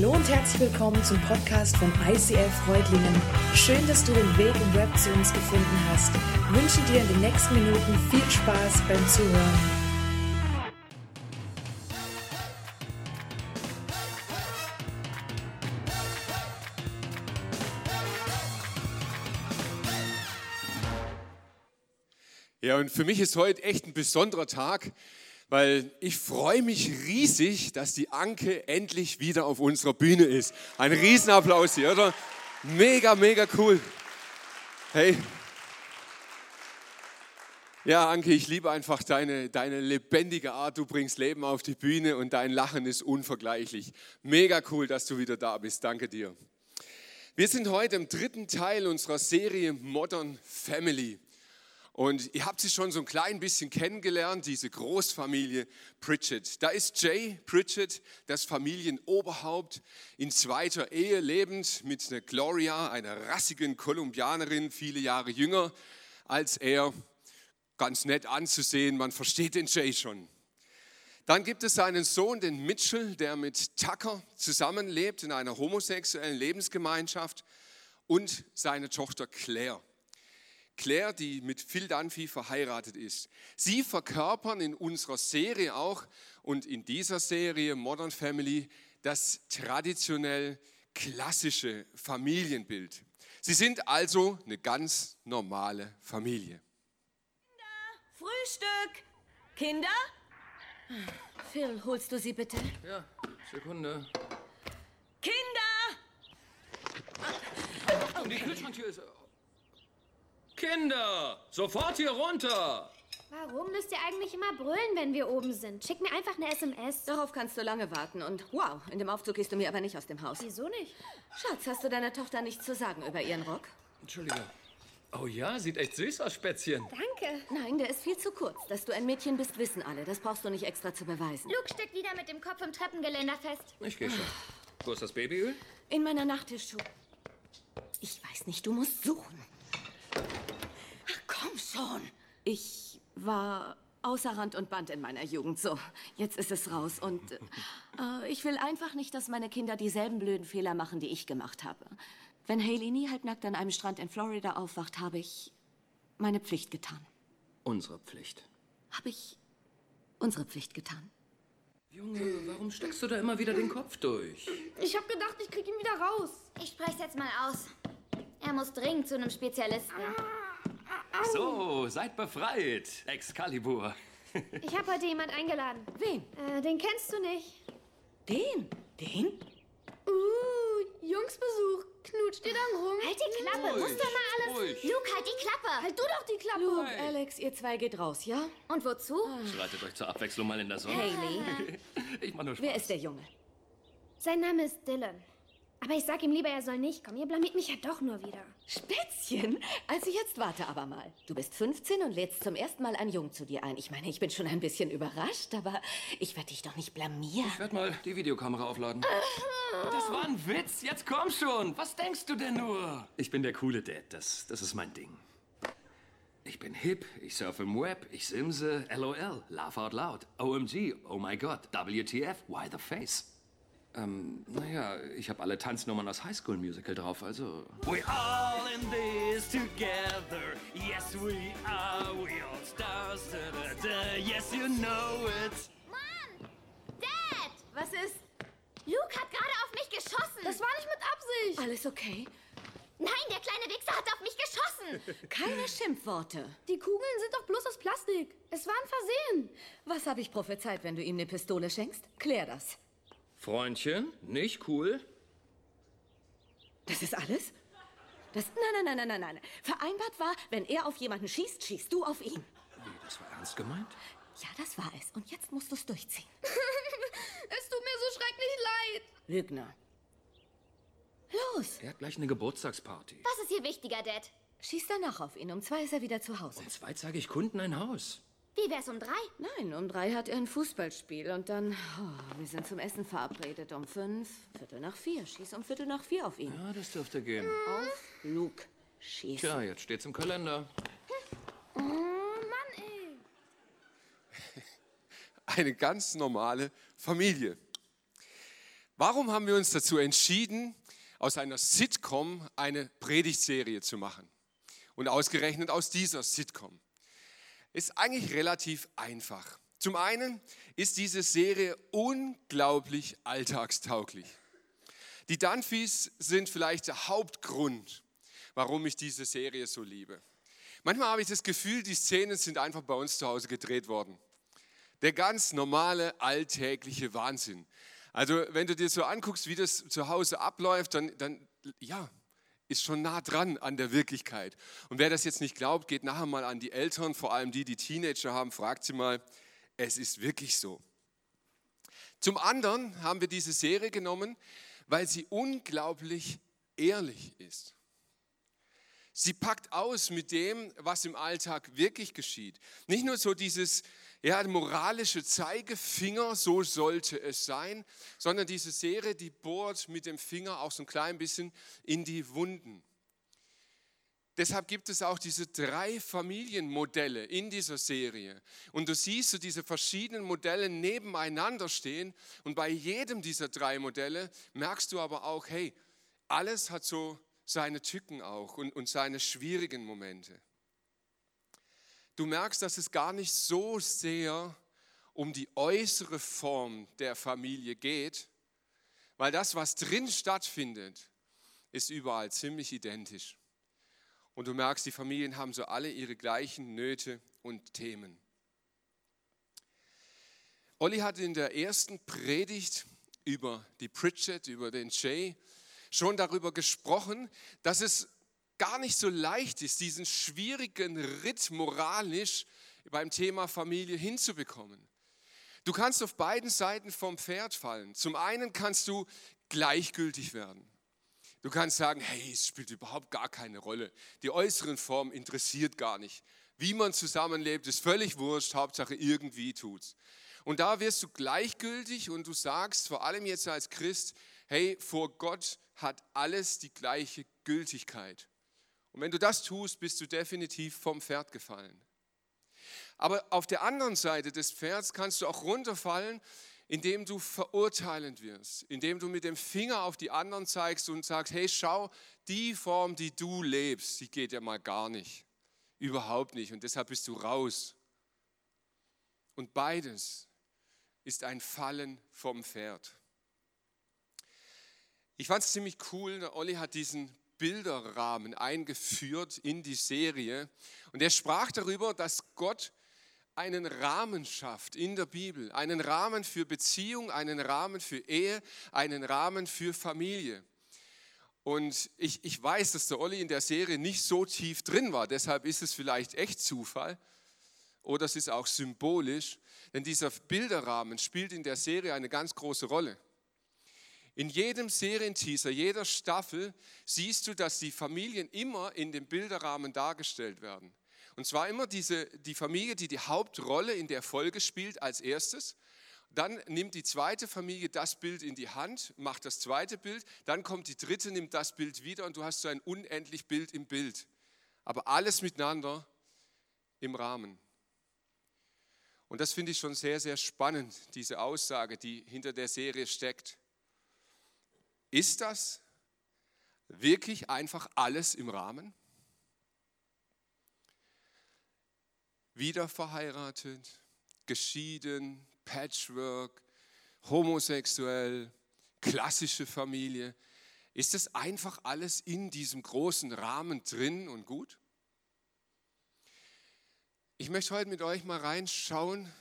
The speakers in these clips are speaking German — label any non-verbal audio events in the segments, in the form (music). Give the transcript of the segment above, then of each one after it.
Hallo und herzlich willkommen zum Podcast von ICF Freudlingen. Schön, dass du den Weg im Web zu uns gefunden hast. Ich wünsche dir in den nächsten Minuten viel Spaß beim Zuhören. Ja, und für mich ist heute echt ein besonderer Tag, weil ich freue mich riesig, dass die Anke endlich wieder auf unserer Bühne ist. Ein Riesenapplaus hier, oder? Mega, mega cool. Hey. Ja, Anke, ich liebe einfach deine, deine lebendige Art. Du bringst Leben auf die Bühne und dein Lachen ist unvergleichlich. Mega cool, dass du wieder da bist. Danke dir. Wir sind heute im dritten Teil unserer Serie Modern Family. Und ihr habt sie schon so ein klein bisschen kennengelernt, diese Großfamilie Pritchett. Da ist Jay Pritchett, das Familienoberhaupt, in zweiter Ehe lebend mit einer Gloria, einer rassigen Kolumbianerin, viele Jahre jünger als er. Ganz nett anzusehen, man versteht den Jay schon. Dann gibt es seinen Sohn, den Mitchell, der mit Tucker zusammenlebt in einer homosexuellen Lebensgemeinschaft und seine Tochter Claire. Claire, die mit Phil Dunphy verheiratet ist. Sie verkörpern in unserer Serie auch und in dieser Serie Modern Family das traditionell klassische Familienbild. Sie sind also eine ganz normale Familie. Frühstück! Kinder? Phil, holst du sie bitte? Ja, Sekunde. Kinder! Oh, die Kühlschranktür ist. Kinder! Sofort hier runter! Warum müsst ihr eigentlich immer brüllen, wenn wir oben sind? Schick mir einfach eine SMS. Darauf kannst du lange warten und wow, in dem Aufzug gehst du mir aber nicht aus dem Haus. Wieso nicht? Schatz, hast du deiner Tochter nichts zu sagen über ihren Rock? Entschuldige. Oh ja, sieht echt süß aus, Spätzchen. Danke. Nein, der ist viel zu kurz. Dass du ein Mädchen bist, wissen alle. Das brauchst du nicht extra zu beweisen. Luke steckt wieder mit dem Kopf im Treppengeländer fest. Ich geh schon. Wo ist das Babyöl? In meiner Nachttischschuhe. Ich weiß nicht, du musst suchen. Schon. Ich war außer Rand und Band in meiner Jugend. So, jetzt ist es raus. Und äh, ich will einfach nicht, dass meine Kinder dieselben blöden Fehler machen, die ich gemacht habe. Wenn Haley nie halbnackt an einem Strand in Florida aufwacht, habe ich meine Pflicht getan. Unsere Pflicht. Habe ich unsere Pflicht getan. Junge, warum steckst du da immer wieder den Kopf durch? Ich hab gedacht, ich krieg ihn wieder raus. Ich spreche jetzt mal aus. Er muss dringend zu einem Spezialisten. So, seid befreit, Excalibur. (laughs) Ich hab heute jemand eingeladen. Wen? Äh, den kennst du nicht. Den? Den? Uh, Jungsbesuch. Knutscht ihr dann rum? Halt die Klappe, Ruhig, muss doch mal alles. ruhig. Luke, halt die Klappe. Halt du doch die Klappe. Luke, Alex, ihr zwei geht raus, ja? Und wozu? Schreitet euch zur Abwechslung mal in der Sonne. Haley, Ich mach nur Spaß. wer ist der Junge? Sein Name ist Dylan. Aber ich sag ihm lieber, er soll nicht kommen. Ihr blamiert mich ja doch nur wieder. Spätzchen? Also jetzt warte aber mal. Du bist 15 und lädst zum ersten Mal einen Jungen zu dir ein. Ich meine, ich bin schon ein bisschen überrascht, aber ich werde dich doch nicht blamieren. Ich werde mal die Videokamera aufladen. Das war ein Witz, jetzt komm schon. Was denkst du denn nur? Ich bin der coole Dad, das, das ist mein Ding. Ich bin hip, ich surfe im Web, ich simse, LOL, laugh out loud, OMG, oh my god, WTF, why the face? Ähm, naja, ich habe alle Tanznummern aus High School Musical drauf, also... We all in this together, yes we are, we all stars, da, da, da. yes you know it. Mann! Dad! Was ist? Luke hat gerade auf mich geschossen. Das war nicht mit Absicht. Alles okay? Nein, der kleine Wichser hat auf mich geschossen. (laughs) Keine Schimpfworte. Die Kugeln sind doch bloß aus Plastik. Es war ein Versehen. Was habe ich prophezeit, wenn du ihm eine Pistole schenkst? Klär das. Freundchen, nicht cool? Das ist alles? Das, nein, nein, nein, nein, nein, nein. Vereinbart war, wenn er auf jemanden schießt, schießt du auf ihn. Wie, das war ernst gemeint? Ja, das war es. Und jetzt musst du es durchziehen. (laughs) Es tut mir so schrecklich leid. Lügner. Los, Er hat gleich eine Geburtstagsparty. Was ist hier wichtiger, Dad? schieß danach auf ihn. Um zwei ist er wieder zu Hause. Um zwei zeige ich Kunden ein Haus. Wie wär's um drei? Nein, um drei hat er ein Fußballspiel und dann, oh, wir sind zum Essen verabredet. Um fünf, Viertel nach vier. Schieß um Viertel nach vier auf ihn. Ja, das dürfte gehen. Auf Luke. Schieß. Tja, jetzt steht's im Kalender. Oh Mann, ey. (laughs) Eine ganz normale Familie. Warum haben wir uns dazu entschieden, aus einer Sitcom eine Predigtserie zu machen? Und ausgerechnet aus dieser Sitcom. Ist eigentlich relativ einfach. Zum einen ist diese Serie unglaublich alltagstauglich. Die Dunphys sind vielleicht der Hauptgrund, warum ich diese Serie so liebe. Manchmal habe ich das Gefühl, die Szenen sind einfach bei uns zu Hause gedreht worden. Der ganz normale, alltägliche Wahnsinn. Also wenn du dir so anguckst, wie das zu Hause abläuft, dann, dann ja, ist schon nah dran an der Wirklichkeit. Und wer das jetzt nicht glaubt, geht nachher mal an die Eltern, vor allem die, die Teenager haben, fragt sie mal, es ist wirklich so. Zum anderen haben wir diese Serie genommen, weil sie unglaublich ehrlich ist. Sie packt aus mit dem, was im Alltag wirklich geschieht. Nicht nur so dieses ja, moralische Zeigefinger, so sollte es sein, sondern diese Serie, die bohrt mit dem Finger auch so ein klein bisschen in die Wunden. Deshalb gibt es auch diese drei Familienmodelle in dieser Serie. Und du siehst so diese verschiedenen Modelle nebeneinander stehen. Und bei jedem dieser drei Modelle merkst du aber auch, hey, alles hat so seine Tücken auch und, und seine schwierigen Momente. Du merkst, dass es gar nicht so sehr um die äußere Form der Familie geht, weil das, was drin stattfindet, ist überall ziemlich identisch. Und du merkst, die Familien haben so alle ihre gleichen Nöte und Themen. Olli hat in der ersten Predigt über die Pritchett, über den Jay, schon darüber gesprochen, dass es gar nicht so leicht ist, diesen schwierigen Ritt moralisch beim Thema Familie hinzubekommen. Du kannst auf beiden Seiten vom Pferd fallen. Zum einen kannst du gleichgültig werden. Du kannst sagen, hey, es spielt überhaupt gar keine Rolle. Die äußeren Formen interessiert gar nicht. Wie man zusammenlebt, ist völlig wurscht, Hauptsache irgendwie tut's. Und da wirst du gleichgültig und du sagst, vor allem jetzt als Christ, hey, vor Gott hat alles die gleiche Gültigkeit. Und wenn du das tust, bist du definitiv vom Pferd gefallen. Aber auf der anderen Seite des Pferds kannst du auch runterfallen, indem du verurteilend wirst, indem du mit dem Finger auf die anderen zeigst und sagst, hey, schau, die Form, die du lebst, die geht ja mal gar nicht. Überhaupt nicht. Und deshalb bist du raus. Und beides ist ein Fallen vom Pferd. Ich fand es ziemlich cool, der Olli hat diesen Bilderrahmen eingeführt in die Serie und er sprach darüber, dass Gott einen Rahmen schafft in der Bibel, einen Rahmen für Beziehung, einen Rahmen für Ehe, einen Rahmen für Familie. Und ich, ich weiß, dass der Olli in der Serie nicht so tief drin war, deshalb ist es vielleicht echt Zufall oder es ist auch symbolisch, denn dieser Bilderrahmen spielt in der Serie eine ganz große Rolle. In jedem Serienteaser, jeder Staffel siehst du, dass die Familien immer in dem Bilderrahmen dargestellt werden. Und zwar immer diese, die Familie, die die Hauptrolle in der Folge spielt als erstes. Dann nimmt die zweite Familie das Bild in die Hand, macht das zweite Bild. Dann kommt die dritte, nimmt das Bild wieder und du hast so ein unendlich Bild im Bild. Aber alles miteinander im Rahmen. Und das finde ich schon sehr, sehr spannend, diese Aussage, die hinter der Serie steckt. Ist das wirklich einfach alles im Rahmen? Wieder verheiratet, geschieden, Patchwork, homosexuell, klassische Familie. Ist das einfach alles in diesem großen Rahmen drin und gut? Ich möchte heute mit euch mal reinschauen,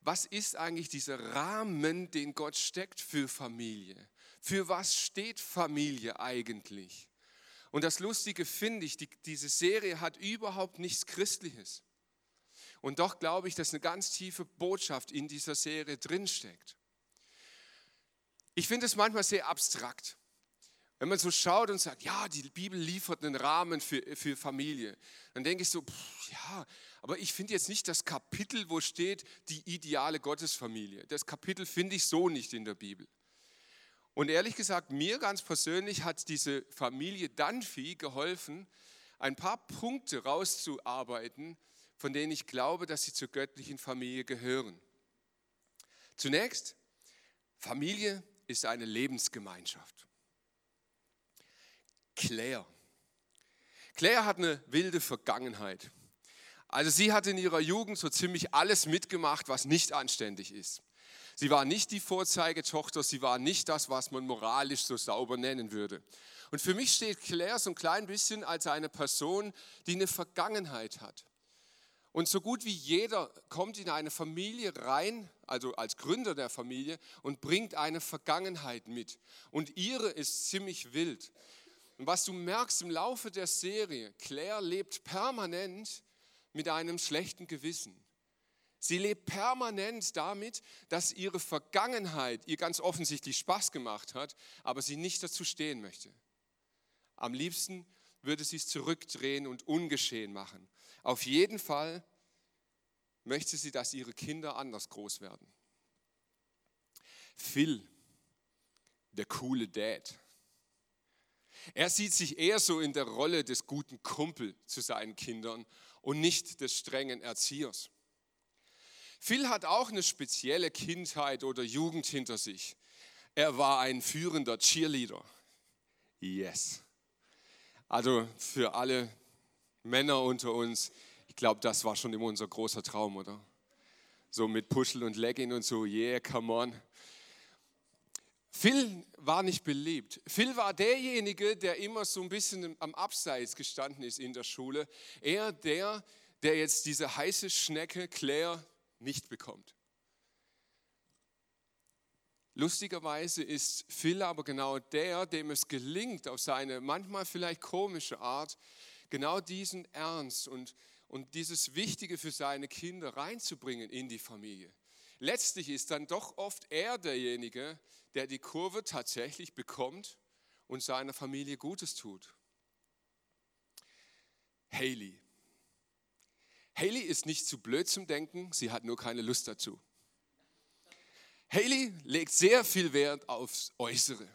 was ist eigentlich dieser Rahmen, den Gott steckt für Familie? Für was steht Familie eigentlich? Und das Lustige finde ich, die, diese Serie hat überhaupt nichts Christliches. Und doch glaube ich, dass eine ganz tiefe Botschaft in dieser Serie drinsteckt. Ich finde es manchmal sehr abstrakt. Wenn man so schaut und sagt, ja, die Bibel liefert einen Rahmen für, für Familie, dann denke ich so, pff, ja, aber ich finde jetzt nicht das Kapitel, wo steht die ideale Gottesfamilie. Das Kapitel finde ich so nicht in der Bibel. Und ehrlich gesagt, mir ganz persönlich hat diese Familie Dunphy geholfen, ein paar Punkte rauszuarbeiten, von denen ich glaube, dass sie zur göttlichen Familie gehören. Zunächst, Familie ist eine Lebensgemeinschaft. Claire. Claire hat eine wilde Vergangenheit. Also sie hat in ihrer Jugend so ziemlich alles mitgemacht, was nicht anständig ist. Sie war nicht die Vorzeigetochter, sie war nicht das, was man moralisch so sauber nennen würde. Und für mich steht Claire so ein klein bisschen als eine Person, die eine Vergangenheit hat. Und so gut wie jeder kommt in eine Familie rein, also als Gründer der Familie, und bringt eine Vergangenheit mit. Und ihre ist ziemlich wild. Und was du merkst im Laufe der Serie, Claire lebt permanent mit einem schlechten Gewissen. Sie lebt permanent damit, dass ihre Vergangenheit ihr ganz offensichtlich Spaß gemacht hat, aber sie nicht dazu stehen möchte. Am liebsten würde sie es zurückdrehen und ungeschehen machen. Auf jeden Fall möchte sie, dass ihre Kinder anders groß werden. Phil, der coole Dad. Er sieht sich eher so in der Rolle des guten Kumpel zu seinen Kindern und nicht des strengen Erziehers. Phil hat auch eine spezielle Kindheit oder Jugend hinter sich. Er war ein führender Cheerleader. Yes. Also für alle Männer unter uns, ich glaube, das war schon immer unser großer Traum, oder? So mit Puschel und Legging und so, yeah, come on. Phil war nicht beliebt. Phil war derjenige, der immer so ein bisschen am Abseits gestanden ist in der Schule. Er der, der jetzt diese heiße Schnecke Claire nicht bekommt. Lustigerweise ist Phil aber genau der, dem es gelingt, auf seine manchmal vielleicht komische Art, genau diesen Ernst und, und dieses Wichtige für seine Kinder reinzubringen in die Familie. Letztlich ist dann doch oft er derjenige, der die Kurve tatsächlich bekommt und seiner Familie Gutes tut. Haley. Haley ist nicht zu blöd zum Denken, sie hat nur keine Lust dazu. Haley legt sehr viel Wert aufs Äußere.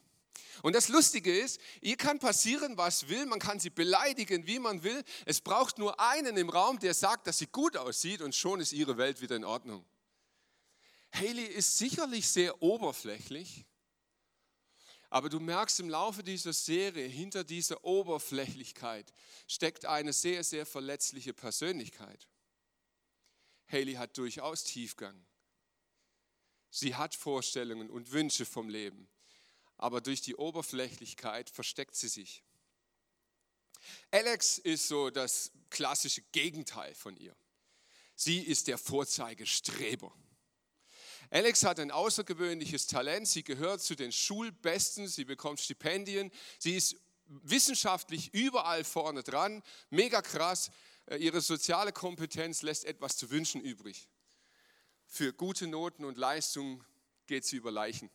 Und das Lustige ist, ihr kann passieren, was will, man kann sie beleidigen, wie man will. Es braucht nur einen im Raum, der sagt, dass sie gut aussieht und schon ist ihre Welt wieder in Ordnung. Haley ist sicherlich sehr oberflächlich, aber du merkst im Laufe dieser Serie, hinter dieser Oberflächlichkeit steckt eine sehr, sehr verletzliche Persönlichkeit. Haley hat durchaus Tiefgang. Sie hat Vorstellungen und Wünsche vom Leben, aber durch die Oberflächlichkeit versteckt sie sich. Alex ist so das klassische Gegenteil von ihr. Sie ist der Vorzeigestreber. Alex hat ein außergewöhnliches Talent. Sie gehört zu den Schulbesten. Sie bekommt Stipendien. Sie ist wissenschaftlich überall vorne dran. Mega krass. Äh, ihre soziale Kompetenz lässt etwas zu wünschen übrig. Für gute Noten und Leistungen geht sie über Leichen.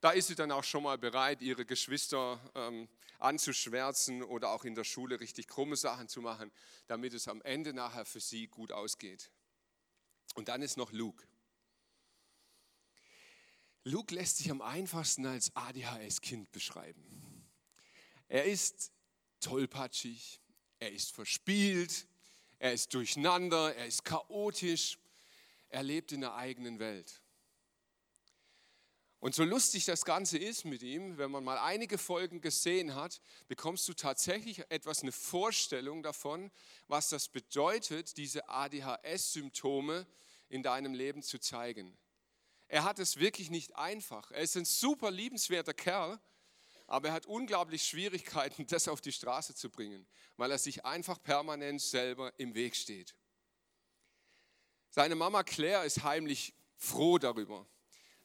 Da ist sie dann auch schon mal bereit, ihre Geschwister ähm, anzuschwärzen oder auch in der Schule richtig krumme Sachen zu machen, damit es am Ende nachher für sie gut ausgeht. Und dann ist noch Luke. Luke lässt sich am einfachsten als ADHS-Kind beschreiben. Er ist tollpatschig, er ist verspielt, er ist durcheinander, er ist chaotisch, er lebt in der eigenen Welt. Und so lustig das Ganze ist mit ihm, wenn man mal einige Folgen gesehen hat, bekommst du tatsächlich etwas eine Vorstellung davon, was das bedeutet, diese ADHS-Symptome in deinem Leben zu zeigen. Er hat es wirklich nicht einfach. Er ist ein super liebenswerter Kerl, aber er hat unglaublich Schwierigkeiten, (laughs) das auf die Straße zu bringen, weil er sich einfach permanent selber im Weg steht. Seine Mama Claire ist heimlich froh darüber,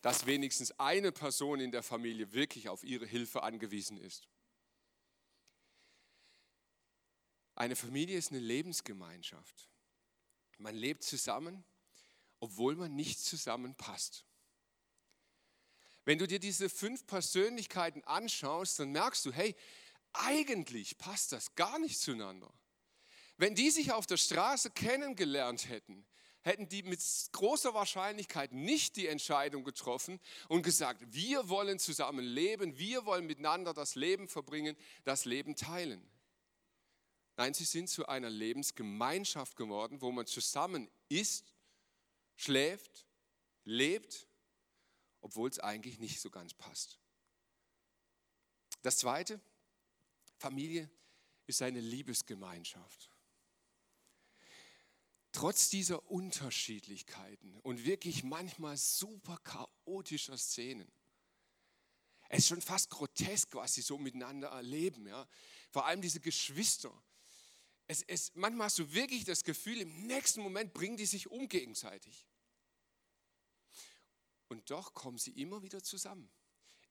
dass wenigstens eine Person in der Familie wirklich auf ihre Hilfe angewiesen ist. Eine Familie ist eine Lebensgemeinschaft. Man lebt zusammen, obwohl man nicht zusammenpasst. Wenn du dir diese fünf Persönlichkeiten anschaust, dann merkst du, hey, eigentlich passt das gar nicht zueinander. Wenn die sich auf der Straße kennengelernt hätten, hätten die mit großer Wahrscheinlichkeit nicht die Entscheidung getroffen und gesagt, wir wollen zusammen leben, wir wollen miteinander das Leben verbringen, das Leben teilen. Nein, sie sind zu einer Lebensgemeinschaft geworden, wo man zusammen isst, schläft, lebt obwohl es eigentlich nicht so ganz passt. Das Zweite, Familie ist eine Liebesgemeinschaft. Trotz dieser Unterschiedlichkeiten und wirklich manchmal super chaotischer Szenen, es ist schon fast grotesk, was sie so miteinander erleben. Ja? Vor allem diese Geschwister. Es, es, manchmal hast du wirklich das Gefühl, im nächsten Moment bringen die sich um gegenseitig. Und doch kommen sie immer wieder zusammen.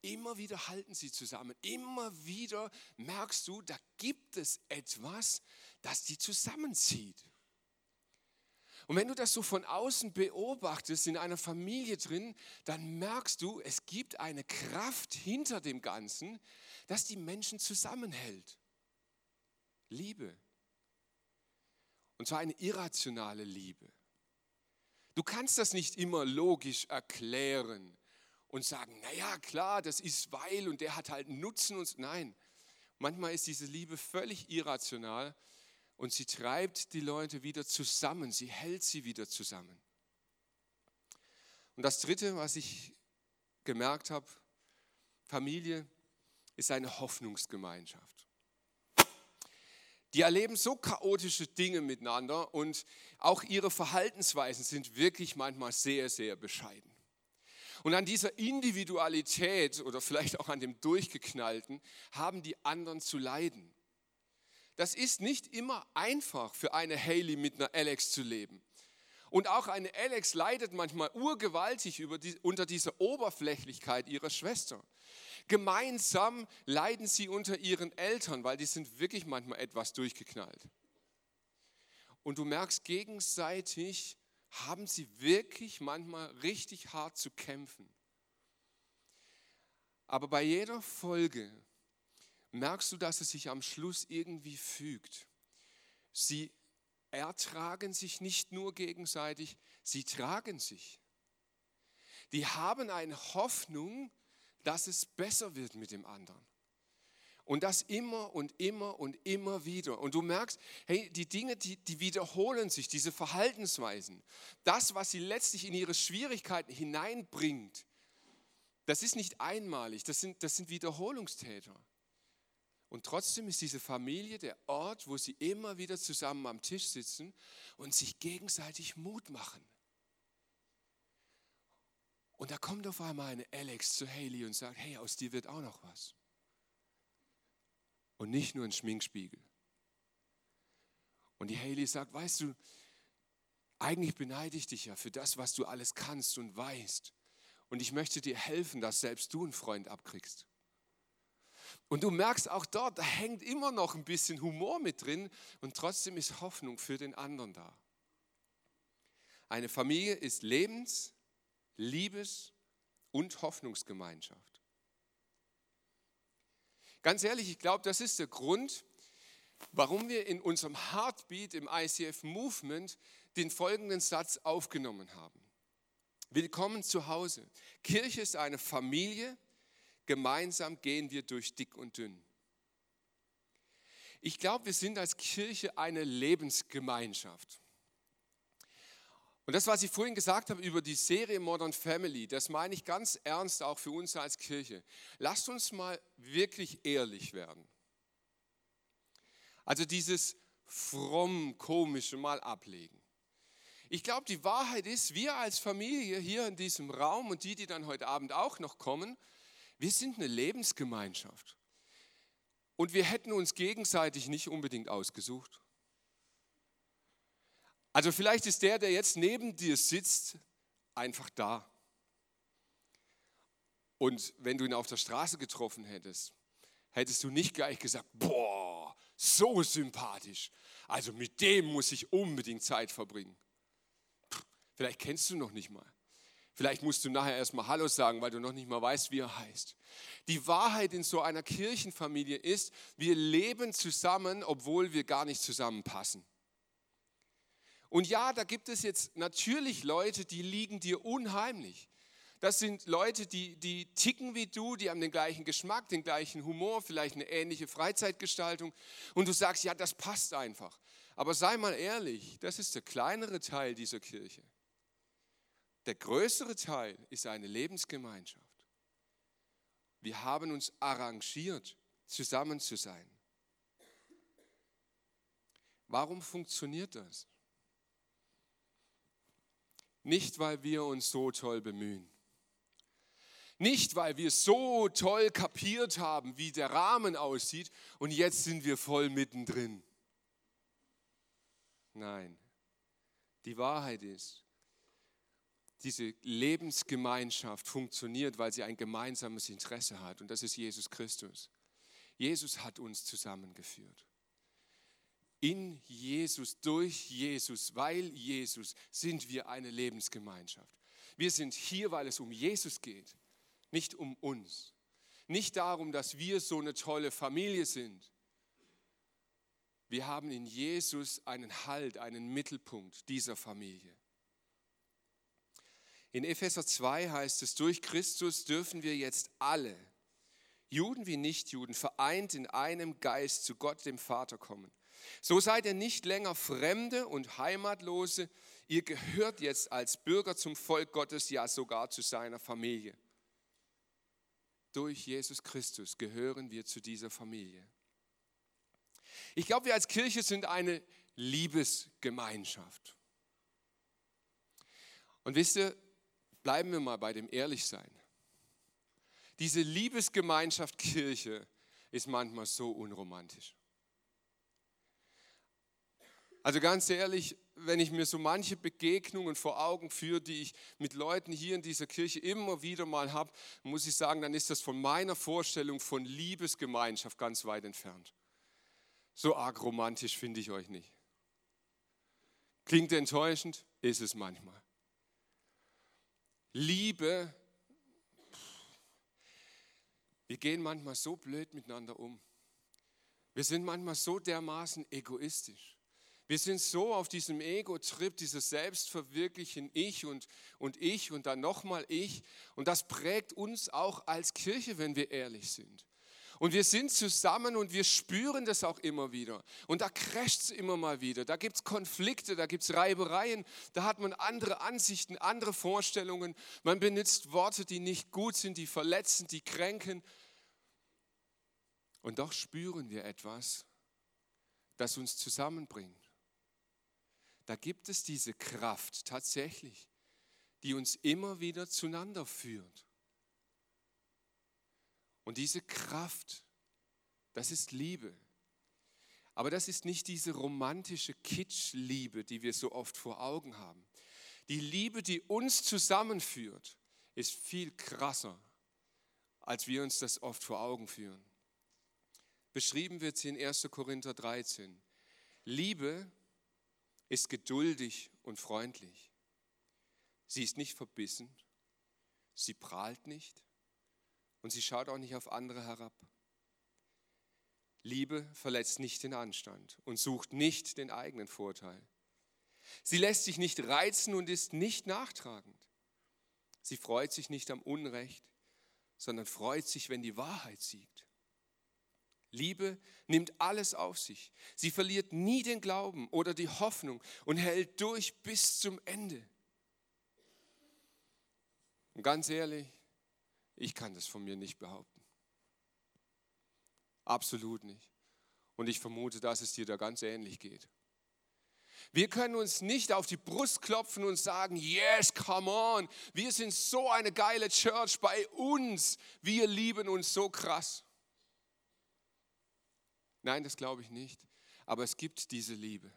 Immer wieder halten sie zusammen. Immer wieder merkst du, da gibt es etwas, das die zusammenzieht. Und wenn du das so von außen beobachtest, in einer Familie drin, dann merkst du, es gibt eine Kraft hinter dem Ganzen, das die Menschen zusammenhält. Liebe. Und zwar eine irrationale Liebe. Du kannst das nicht immer logisch erklären und sagen, naja, klar, das ist weil und der hat halt Nutzen und nein. Manchmal ist diese Liebe völlig irrational und sie treibt die Leute wieder zusammen, sie hält sie wieder zusammen. Und das Dritte, was ich gemerkt habe, Familie ist eine Hoffnungsgemeinschaft. Die erleben so chaotische Dinge miteinander und auch ihre Verhaltensweisen sind wirklich manchmal sehr, sehr bescheiden. Und an dieser Individualität oder vielleicht auch an dem Durchgeknallten haben die anderen zu leiden. Das ist nicht immer einfach für eine Haley mit einer Alex zu leben. Und auch eine Alex leidet manchmal urgewaltig die, unter dieser Oberflächlichkeit ihrer Schwester. Gemeinsam leiden sie unter ihren Eltern, weil die sind wirklich manchmal etwas durchgeknallt. Und du merkst, gegenseitig haben sie wirklich manchmal richtig hart zu kämpfen. Aber bei jeder Folge merkst du, dass es sich am Schluss irgendwie fügt. Sie ertragen sich nicht nur gegenseitig, sie tragen sich. Die haben eine Hoffnung, dass es besser wird mit dem anderen. Und das immer und immer und immer wieder. Und du merkst, hey, die Dinge, die, die wiederholen sich, diese Verhaltensweisen. Das, was sie letztlich in ihre Schwierigkeiten hineinbringt, das ist nicht einmalig, das sind, das sind Wiederholungstäter. Und trotzdem ist diese Familie der Ort, wo sie immer wieder zusammen am Tisch sitzen und sich gegenseitig Mut machen. Und da kommt auf einmal eine Alex zu Haley und sagt, hey, aus dir wird auch noch was. Und nicht nur ein Schminkspiegel. Und die Haley sagt, weißt du, eigentlich beneide ich dich ja für das, was du alles kannst und weißt. Und ich möchte dir helfen, dass selbst du einen Freund abkriegst. Und du merkst auch dort, da hängt immer noch ein bisschen Humor mit drin und trotzdem ist Hoffnung für den anderen da. Eine Familie ist Lebens-, Liebes- und Hoffnungsgemeinschaft. Ganz ehrlich, ich glaube, das ist der Grund, warum wir in unserem Heartbeat im ICF Movement den folgenden Satz aufgenommen haben. Willkommen zu Hause. Kirche ist eine Familie, Gemeinsam gehen wir durch dick und dünn. Ich glaube, wir sind als Kirche eine Lebensgemeinschaft. Und das, was ich vorhin gesagt habe über die Serie Modern Family, das meine ich ganz ernst auch für uns als Kirche. Lasst uns mal wirklich ehrlich werden. Also dieses fromm komische mal ablegen. Ich glaube, die Wahrheit ist, wir als Familie hier in diesem Raum und die, die dann heute Abend auch noch kommen, wir sind eine Lebensgemeinschaft. Und wir hätten uns gegenseitig nicht unbedingt ausgesucht. Also vielleicht ist der, der jetzt neben dir sitzt, einfach da. Und wenn du ihn auf der Straße getroffen hättest, hättest du nicht gleich gesagt, boah, so sympathisch. Also mit dem muss ich unbedingt Zeit verbringen. Vielleicht kennst du noch nicht mal. Vielleicht musst du nachher erstmal Hallo sagen, weil du noch nicht mal weißt, wie er heißt. Die Wahrheit in so einer Kirchenfamilie ist, wir leben zusammen, obwohl wir gar nicht zusammenpassen. Und ja, da gibt es jetzt natürlich Leute, die liegen dir unheimlich. Das sind Leute, die, die ticken wie du, die haben den gleichen Geschmack, den gleichen Humor, vielleicht eine ähnliche Freizeitgestaltung. Und du sagst, ja, das passt einfach. Aber sei mal ehrlich, das ist der kleinere Teil dieser Kirche. Der größere Teil ist eine Lebensgemeinschaft. Wir haben uns arrangiert, zusammen zu sein. Warum funktioniert das? Nicht, weil wir uns so toll bemühen. Nicht, weil wir so toll kapiert haben, wie der Rahmen aussieht und jetzt sind wir voll mittendrin. Nein, die Wahrheit ist, diese Lebensgemeinschaft funktioniert, weil sie ein gemeinsames Interesse hat und das ist Jesus Christus. Jesus hat uns zusammengeführt. In Jesus, durch Jesus, weil Jesus sind wir eine Lebensgemeinschaft. Wir sind hier, weil es um Jesus geht nicht um uns. Nicht darum, dass wir so eine tolle Familie sind. Wir haben in Jesus einen Halt, einen Mittelpunkt dieser Familie. In Epheser 2 heißt es, durch Christus dürfen wir jetzt alle, Juden wie Nichtjuden, vereint in einem Geist zu Gott, dem Vater, kommen. So seid ihr nicht länger Fremde und Heimatlose, ihr gehört jetzt als Bürger zum Volk Gottes, ja sogar zu seiner Familie durch Jesus Christus gehören wir zu dieser Familie. Ich glaube, wir als Kirche sind eine Liebesgemeinschaft. Und wisst ihr, bleiben wir mal bei dem Ehrlichsein. Diese Liebesgemeinschaft Kirche ist manchmal so unromantisch. Also ganz ehrlich, wenn ich mir so manche Begegnungen vor Augen führe, die ich mit Leuten hier in dieser Kirche immer wieder mal habe, muss ich sagen, dann ist das von meiner Vorstellung von Liebesgemeinschaft ganz weit entfernt. So arg romantisch finde ich euch nicht. Klingt enttäuschend, ist es manchmal. Liebe, wir gehen manchmal so blöd miteinander um. Wir sind manchmal so dermaßen egoistisch. Wir sind so auf diesem Ego-Trip, dieses Selbstverwirklichen, ich und, und ich und dann nochmal ich. Und das prägt uns auch als Kirche, wenn wir ehrlich sind. Und wir sind zusammen und wir spüren das auch immer wieder. Und da crasht es immer mal wieder. Da gibt es Konflikte, da gibt es Reibereien, da hat man andere Ansichten, andere Vorstellungen. Man benutzt Worte, die nicht gut sind, die verletzen, die kränken. Und doch spüren wir etwas, das uns zusammenbringt da gibt es diese Kraft tatsächlich, die uns immer wieder zueinander führt. Und diese Kraft, das ist Liebe. Aber das ist nicht diese romantische Kitschliebe, die wir so oft vor Augen haben. Die Liebe, die uns zusammenführt, ist viel krasser, als wir uns das oft vor Augen führen. Beschrieben wird sie in 1. Korinther 13. Liebe ist geduldig und freundlich. Sie ist nicht verbissen, sie prahlt nicht und sie schaut auch nicht auf andere herab. Liebe verletzt nicht den Anstand und sucht nicht den eigenen Vorteil. Sie lässt sich nicht reizen und ist nicht nachtragend. Sie freut sich nicht am Unrecht, sondern freut sich, wenn die Wahrheit siegt. Liebe nimmt alles auf sich. Sie verliert nie den Glauben oder die Hoffnung und hält durch bis zum Ende. Und ganz ehrlich, ich kann das von mir nicht behaupten. Absolut nicht. Und ich vermute, dass es dir da ganz ähnlich geht. Wir können uns nicht auf die Brust klopfen und sagen, yes, come on, wir sind so eine geile Church bei uns, wir lieben uns so krass. Nein, das glaube ich nicht. Aber es gibt diese Liebe.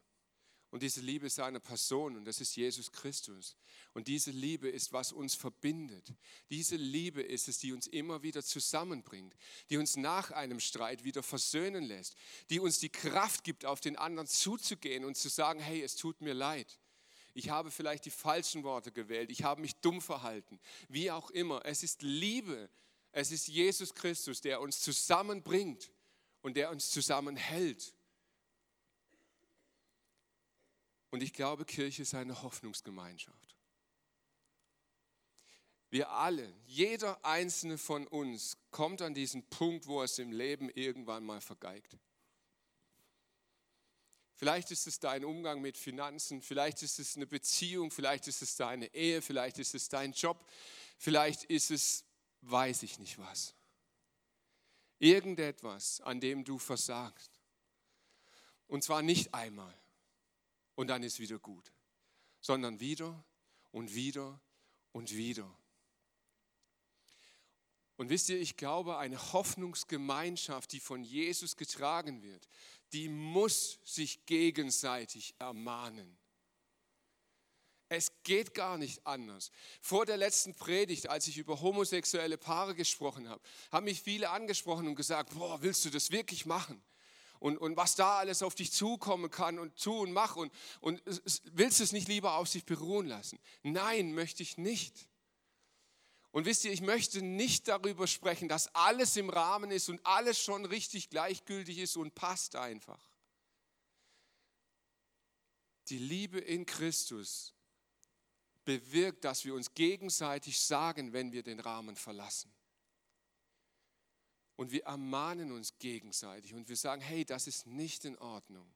Und diese Liebe ist eine Person und das ist Jesus Christus. Und diese Liebe ist, was uns verbindet. Diese Liebe ist es, die uns immer wieder zusammenbringt, die uns nach einem Streit wieder versöhnen lässt, die uns die Kraft gibt, auf den anderen zuzugehen und zu sagen, hey, es tut mir leid. Ich habe vielleicht die falschen Worte gewählt, ich habe mich dumm verhalten, wie auch immer. Es ist Liebe, es ist Jesus Christus, der uns zusammenbringt und der uns zusammenhält. Und ich glaube, Kirche ist eine Hoffnungsgemeinschaft. Wir alle, jeder einzelne von uns kommt an diesen Punkt, wo es im Leben irgendwann mal vergeigt. Vielleicht ist es dein Umgang mit Finanzen, vielleicht ist es eine Beziehung, vielleicht ist es deine Ehe, vielleicht ist es dein Job, vielleicht ist es, weiß ich nicht was. Irgendetwas, an dem du versagst. Und zwar nicht einmal und dann ist wieder gut, sondern wieder und wieder und wieder. Und wisst ihr, ich glaube, eine Hoffnungsgemeinschaft, die von Jesus getragen wird, die muss sich gegenseitig ermahnen. Es geht gar nicht anders. Vor der letzten Predigt, als ich über homosexuelle Paare gesprochen habe, haben mich viele angesprochen und gesagt, boah, willst du das wirklich machen? Und, und was da alles auf dich zukommen kann und tu und mach und, und willst du es nicht lieber auf sich beruhen lassen? Nein, möchte ich nicht. Und wisst ihr, ich möchte nicht darüber sprechen, dass alles im Rahmen ist und alles schon richtig gleichgültig ist und passt einfach. Die Liebe in Christus bewirkt, dass wir uns gegenseitig sagen, wenn wir den Rahmen verlassen. Und wir ermahnen uns gegenseitig und wir sagen, hey, das ist nicht in Ordnung.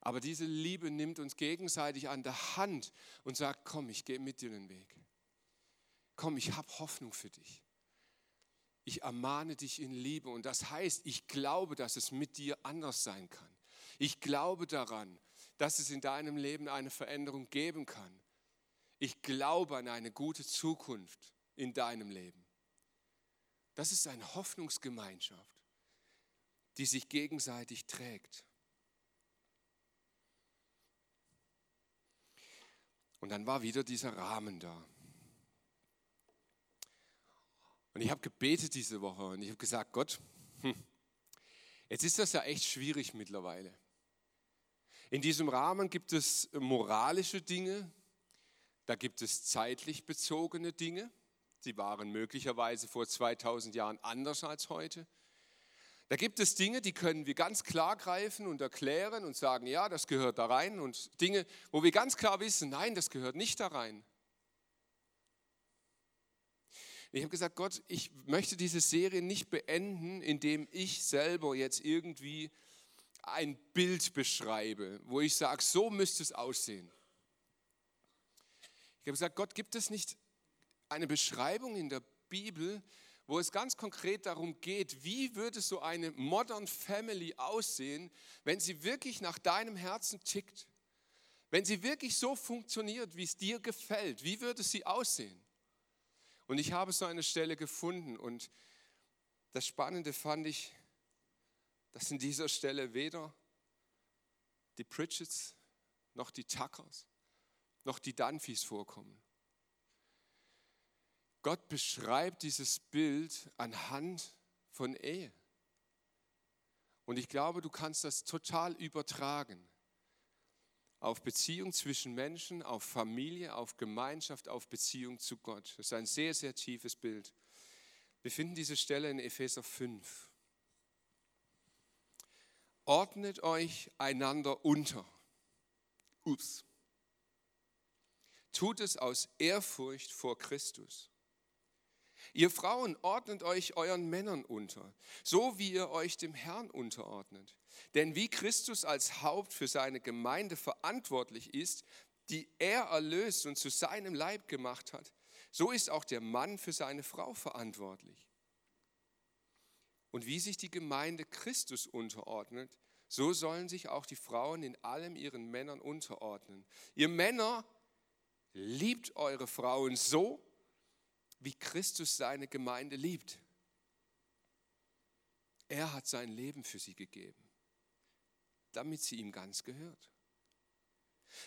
Aber diese Liebe nimmt uns gegenseitig an der Hand und sagt, komm, ich gehe mit dir den Weg komm, ich habe Hoffnung für dich. Ich ermahne dich in Liebe und das heißt, ich glaube, dass es mit dir anders sein kann. Ich glaube daran, dass es in deinem Leben eine Veränderung geben kann. Ich glaube an eine gute Zukunft in deinem Leben. Das ist eine Hoffnungsgemeinschaft, die sich gegenseitig trägt. Und dann war wieder dieser Rahmen da. Und ich habe gebetet diese Woche und ich habe gesagt, Gott, hm, jetzt ist das ja echt schwierig mittlerweile. In diesem Rahmen gibt es moralische Dinge, da gibt es zeitlich bezogene Dinge, die waren möglicherweise vor 2000 Jahren anders als heute. Da gibt es Dinge, die können wir ganz klar greifen und erklären und sagen, ja, das gehört da rein. Und Dinge, wo wir ganz klar wissen, nein, das gehört nicht da rein. Ich habe gesagt, Gott, ich möchte diese Serie nicht beenden, indem ich selber jetzt irgendwie ein Bild beschreibe, wo ich sage, so müsste es aussehen. Ich habe gesagt, Gott, gibt es nicht eine Beschreibung in der Bibel, wo es ganz konkret darum geht, wie würde so eine Modern Family aussehen, wenn sie wirklich nach deinem Herzen tickt? Wenn sie wirklich so funktioniert, wie es dir gefällt, wie würde sie aussehen? Und ich habe so eine Stelle gefunden und das Spannende fand ich, dass in dieser Stelle weder die Pritchett's noch die Tuckers noch die Dunphys vorkommen. Gott beschreibt dieses Bild anhand von Ehe. Und ich glaube, du kannst das total übertragen auf Beziehung zwischen Menschen, auf Familie, auf Gemeinschaft, auf Beziehung zu Gott. Das ist ein sehr, sehr tiefes Bild. Wir finden diese Stelle in Epheser 5. Ordnet euch einander unter. Ups. Tut es aus Ehrfurcht vor Christus. Ihr Frauen ordnet euch euren Männern unter, so wie ihr euch dem Herrn unterordnet. Denn wie Christus als Haupt für seine Gemeinde verantwortlich ist, die er erlöst und zu seinem Leib gemacht hat, so ist auch der Mann für seine Frau verantwortlich. Und wie sich die Gemeinde Christus unterordnet, so sollen sich auch die Frauen in allem ihren Männern unterordnen. Ihr Männer, liebt eure Frauen so, wie Christus seine Gemeinde liebt. Er hat sein Leben für sie gegeben, damit sie ihm ganz gehört.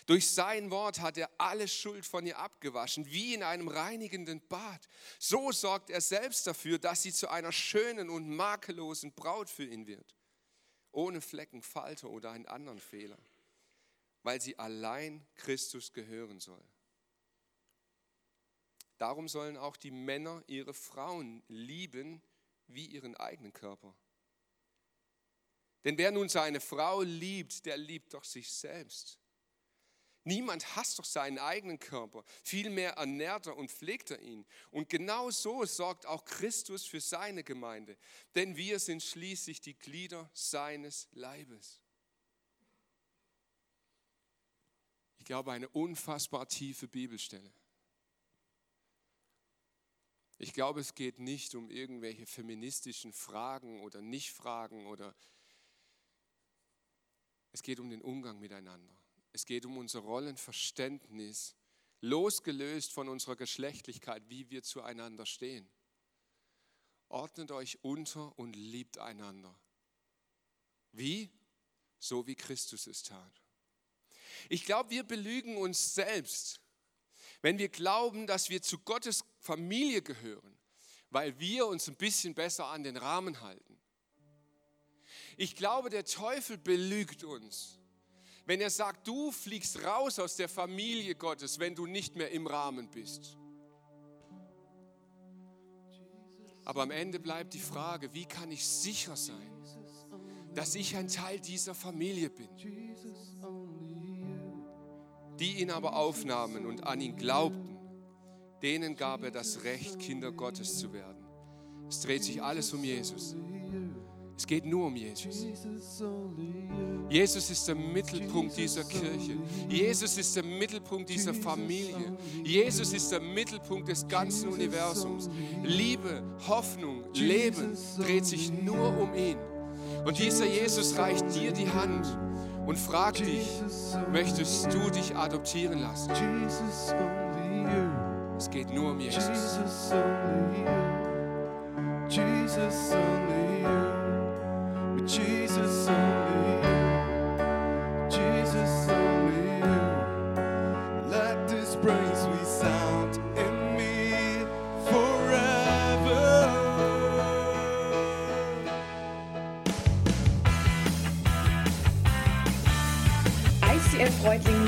Durch sein Wort hat er alle Schuld von ihr abgewaschen, wie in einem reinigenden Bad. So sorgt er selbst dafür, dass sie zu einer schönen und makellosen Braut für ihn wird, ohne Flecken, Falte oder einen anderen Fehler, weil sie allein Christus gehören soll. Darum sollen auch die Männer ihre Frauen lieben wie ihren eigenen Körper. Denn wer nun seine Frau liebt, der liebt doch sich selbst. Niemand hasst doch seinen eigenen Körper, vielmehr ernährt er und pflegt er ihn. Und genau so sorgt auch Christus für seine Gemeinde, denn wir sind schließlich die Glieder seines Leibes. Ich glaube, eine unfassbar tiefe Bibelstelle. Ich glaube, es geht nicht um irgendwelche feministischen Fragen oder Nichtfragen oder es geht um den Umgang miteinander. Es geht um unser Rollenverständnis, losgelöst von unserer Geschlechtlichkeit, wie wir zueinander stehen. Ordnet euch unter und liebt einander. Wie? So wie Christus es tat. Ich glaube, wir belügen uns selbst, wenn wir glauben, dass wir zu Gottes Familie gehören, weil wir uns ein bisschen besser an den Rahmen halten. Ich glaube, der Teufel belügt uns, wenn er sagt, du fliegst raus aus der Familie Gottes, wenn du nicht mehr im Rahmen bist. Aber am Ende bleibt die Frage, wie kann ich sicher sein, dass ich ein Teil dieser Familie bin? Die ihn aber aufnahmen und an ihn glaubten, denen gab er das Recht, Kinder Gottes zu werden. Es dreht sich alles um Jesus. Es geht nur um Jesus. Jesus ist der Mittelpunkt dieser Kirche. Jesus ist der Mittelpunkt dieser Familie. Jesus ist der Mittelpunkt des ganzen Universums. Liebe, Hoffnung, Leben dreht sich nur um ihn. Und dieser Jesus reicht dir die Hand und fragt dich, möchtest du dich adoptieren lassen? Es geht nur um Jesus. Jesus only you. Jesus only you.